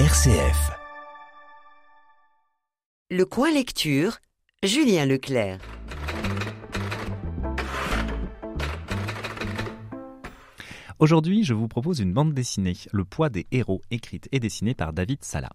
RCF. Le coin lecture, Julien Leclerc. Aujourd'hui, je vous propose une bande dessinée, Le poids des héros, écrite et dessinée par David Sala.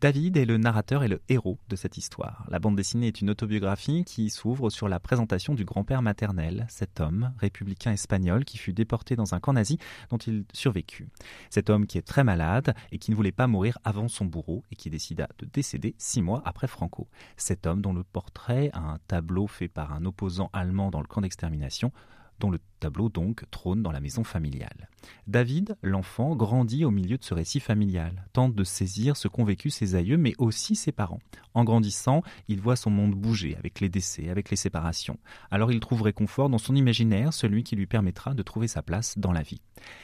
David est le narrateur et le héros de cette histoire. La bande dessinée est une autobiographie qui s'ouvre sur la présentation du grand-père maternel, cet homme républicain espagnol qui fut déporté dans un camp nazi dont il survécut. Cet homme qui est très malade et qui ne voulait pas mourir avant son bourreau et qui décida de décéder six mois après Franco. Cet homme dont le portrait, un tableau fait par un opposant allemand dans le camp d'extermination, dont le tableau donc trône dans la maison familiale. David, l'enfant, grandit au milieu de ce récit familial, tente de saisir ce qu'ont vécu ses aïeux, mais aussi ses parents. En grandissant, il voit son monde bouger avec les décès, avec les séparations. Alors il trouve réconfort dans son imaginaire, celui qui lui permettra de trouver sa place dans la vie.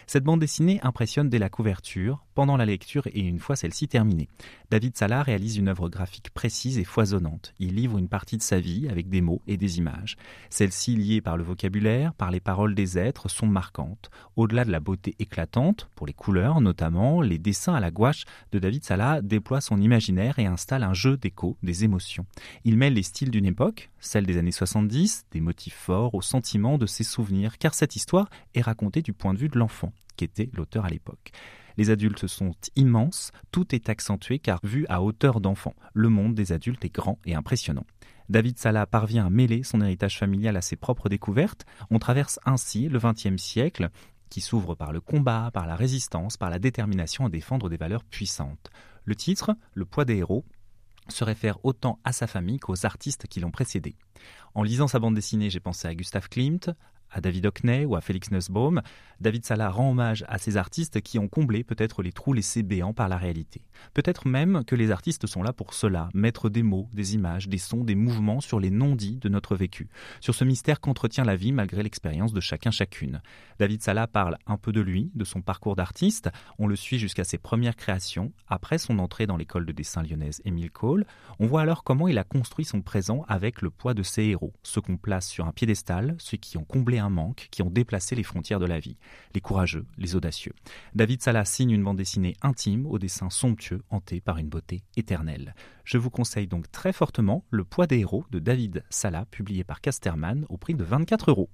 Cette bande dessinée impressionne dès la couverture, pendant la lecture et une fois celle-ci terminée. David Salah réalise une œuvre graphique précise et foisonnante. Il livre une partie de sa vie avec des mots et des images. Celles-ci liées par le vocabulaire, par les paroles des êtres, sont marquantes. Au-delà de la beauté éclatante, pour les couleurs notamment, les dessins à la gouache de David Salah déploient son imaginaire et installent un jeu d'écho des émotions. Il mêle les styles d'une époque, celle des années 70, des motifs forts, aux sentiments de ses souvenirs, car cette histoire est racontée du point de vue de l'enfant, qui était l'auteur à l'époque. Les adultes sont immenses, tout est accentué car vu à hauteur d'enfant, le monde des adultes est grand et impressionnant. David Salah parvient à mêler son héritage familial à ses propres découvertes. On traverse ainsi le XXe siècle qui s'ouvre par le combat, par la résistance, par la détermination à défendre des valeurs puissantes. Le titre, Le poids des héros, se réfère autant à sa famille qu'aux artistes qui l'ont précédé. En lisant sa bande dessinée, j'ai pensé à Gustave Klimt, à David Hockney ou à Félix Nussbaum, David Salah rend hommage à ces artistes qui ont comblé peut-être les trous laissés béants par la réalité. Peut-être même que les artistes sont là pour cela, mettre des mots, des images, des sons, des mouvements sur les non-dits de notre vécu, sur ce mystère qu'entretient la vie malgré l'expérience de chacun chacune. David Salah parle un peu de lui, de son parcours d'artiste, on le suit jusqu'à ses premières créations, après son entrée dans l'école de dessin lyonnaise Émile Cole, on voit alors comment il a construit son présent avec le poids de ses héros, ceux qu'on place sur un piédestal, ceux qui ont comblé un manque, qui ont déplacé les frontières de la vie, les courageux, les audacieux. David Salah signe une bande dessinée intime, au dessin somptueux, hanté par une beauté éternelle. Je vous conseille donc très fortement Le poids des héros de David Salah, publié par Casterman au prix de 24 euros.